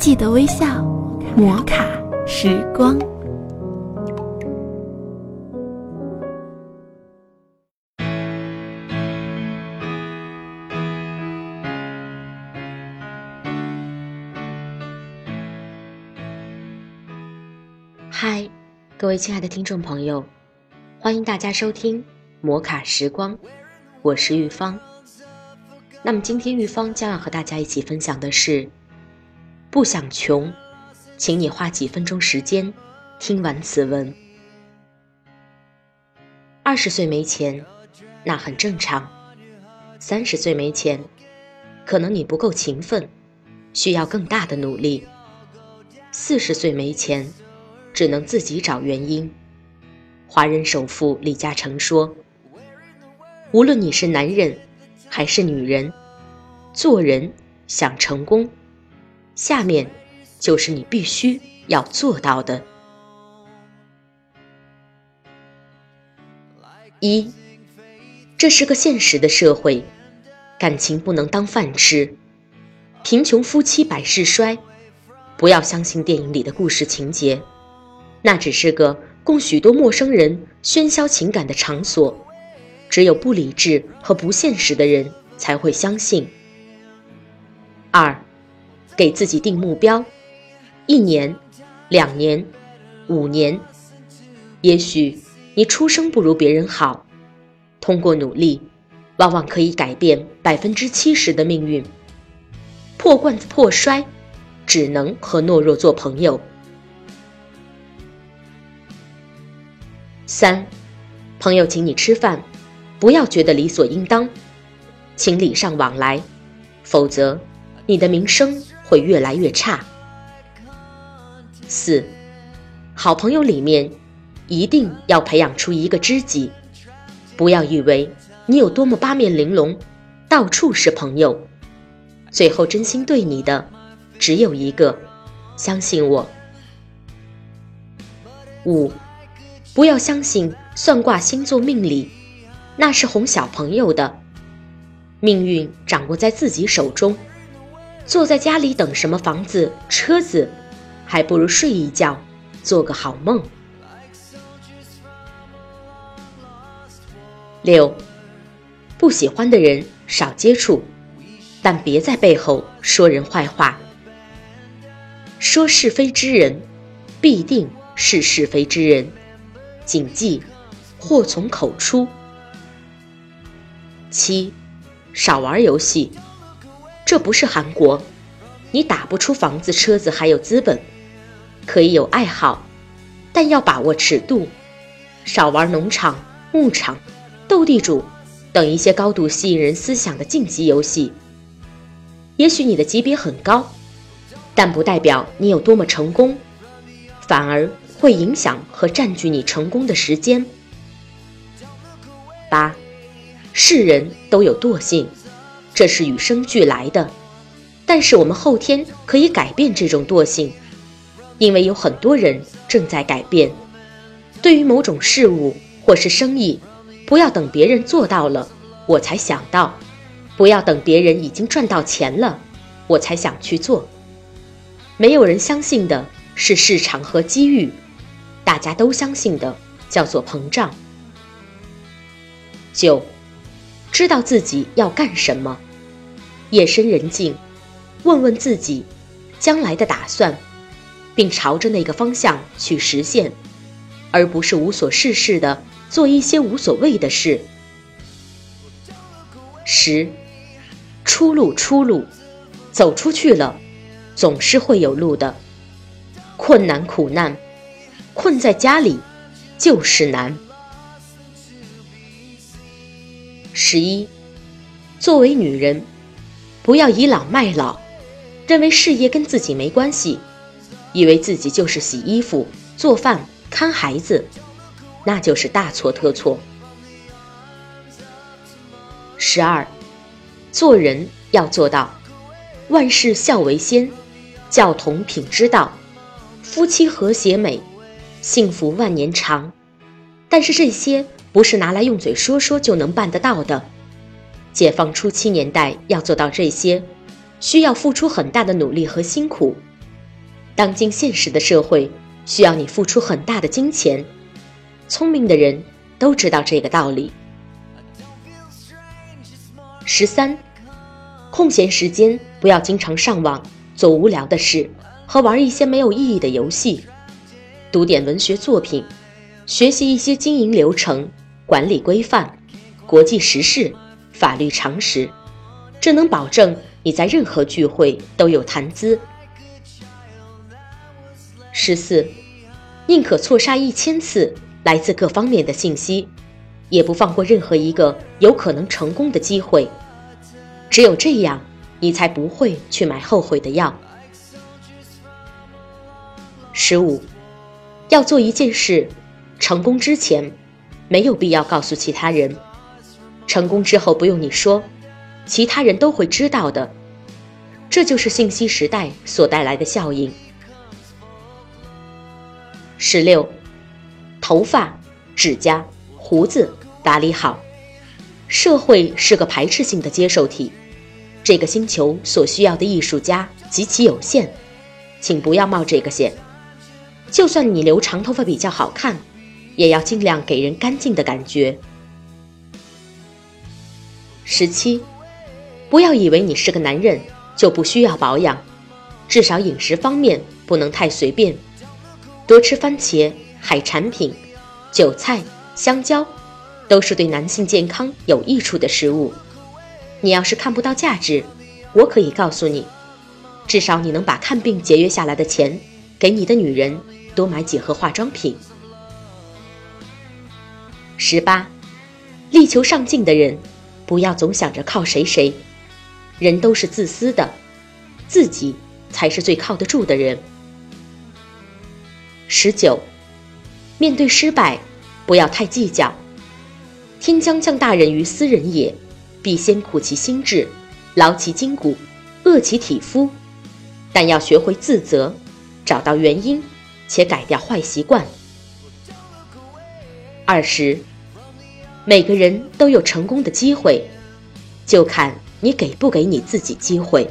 记得微笑，摩卡时光。嗨，各位亲爱的听众朋友，欢迎大家收听摩卡时光，我是玉芳。那么今天玉芳将要和大家一起分享的是：不想穷，请你花几分钟时间听完此文。二十岁没钱，那很正常；三十岁没钱，可能你不够勤奋，需要更大的努力；四十岁没钱。只能自己找原因。华人首富李嘉诚说：“无论你是男人还是女人，做人想成功，下面就是你必须要做到的。一，这是个现实的社会，感情不能当饭吃，贫穷夫妻百事衰，不要相信电影里的故事情节。”那只是个供许多陌生人喧嚣情感的场所，只有不理智和不现实的人才会相信。二，给自己定目标，一年、两年、五年，也许你出生不如别人好，通过努力，往往可以改变百分之七十的命运。破罐子破摔，只能和懦弱做朋友。三，朋友请你吃饭，不要觉得理所应当，请礼尚往来，否则你的名声会越来越差。四，好朋友里面一定要培养出一个知己，不要以为你有多么八面玲珑，到处是朋友，最后真心对你的只有一个，相信我。五。不要相信算卦、星座、命理，那是哄小朋友的。命运掌握在自己手中。坐在家里等什么房子、车子，还不如睡一觉，做个好梦。六，不喜欢的人少接触，但别在背后说人坏话。说是非之人，必定是是非之人。谨记，祸从口出。七，少玩游戏，这不是韩国，你打不出房子、车子，还有资本，可以有爱好，但要把握尺度，少玩农场、牧场、斗地主等一些高度吸引人思想的竞技游戏。也许你的级别很高，但不代表你有多么成功，反而。会影响和占据你成功的时间。八，是人都有惰性，这是与生俱来的，但是我们后天可以改变这种惰性，因为有很多人正在改变。对于某种事物或是生意，不要等别人做到了我才想到，不要等别人已经赚到钱了我才想去做。没有人相信的是市场和机遇。大家都相信的叫做膨胀。九，知道自己要干什么，夜深人静，问问自己将来的打算，并朝着那个方向去实现，而不是无所事事的做一些无所谓的事。十，出路出路，走出去了，总是会有路的。困难苦难。困在家里就是难。十一，作为女人，不要倚老卖老，认为事业跟自己没关系，以为自己就是洗衣服、做饭、看孩子，那就是大错特错。十二，做人要做到万事孝为先，教同品之道，夫妻和谐美。幸福万年长，但是这些不是拿来用嘴说说就能办得到的。解放初期年代要做到这些，需要付出很大的努力和辛苦，当今现实的社会需要你付出很大的金钱，聪明的人都知道这个道理。十三，空闲时间不要经常上网做无聊的事和玩一些没有意义的游戏，读点文学作品，学习一些经营流程、管理规范、国际时事、法律常识，这能保证你在任何聚会都有谈资。十四，宁可错杀一千次来自各方面的信息，也不放过任何一个有可能成功的机会。只有这样，你才不会去买后悔的药。十五，要做一件事，成功之前，没有必要告诉其他人；成功之后，不用你说，其他人都会知道的。这就是信息时代所带来的效应。十六，头发、指甲、胡子打理好。社会是个排斥性的接受体，这个星球所需要的艺术家极其有限，请不要冒这个险。就算你留长头发比较好看，也要尽量给人干净的感觉。十七，不要以为你是个男人就不需要保养，至少饮食方面不能太随便。多吃番茄、海产品、韭菜、香蕉，都是对男性健康有益处的食物。你要是看不到价值，我可以告诉你，至少你能把看病节约下来的钱，给你的女人多买几盒化妆品。十八，力求上进的人，不要总想着靠谁谁，人都是自私的，自己才是最靠得住的人。十九，面对失败，不要太计较。天将降大任于斯人也，必先苦其心志，劳其筋骨，饿其体肤。但要学会自责，找到原因，且改掉坏习惯。二十，每个人都有成功的机会，就看你给不给你自己机会。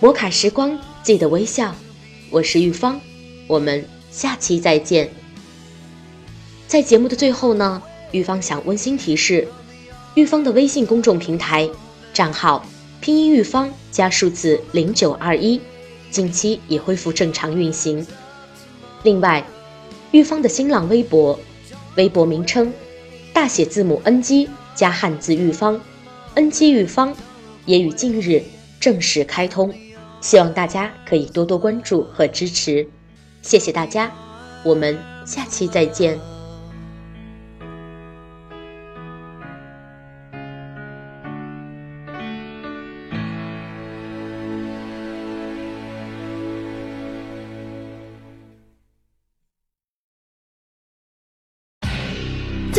摩卡时光，记得微笑。我是玉芳，我们下期再见。在节目的最后呢，玉芳想温馨提示：玉芳的微信公众平台账号拼音玉芳加数字零九二一，近期已恢复正常运行。另外，玉芳的新浪微博，微博名称大写字母 N G 加汉字玉方，N G 玉方也于近日正式开通。希望大家可以多多关注和支持，谢谢大家，我们下期再见。